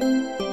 you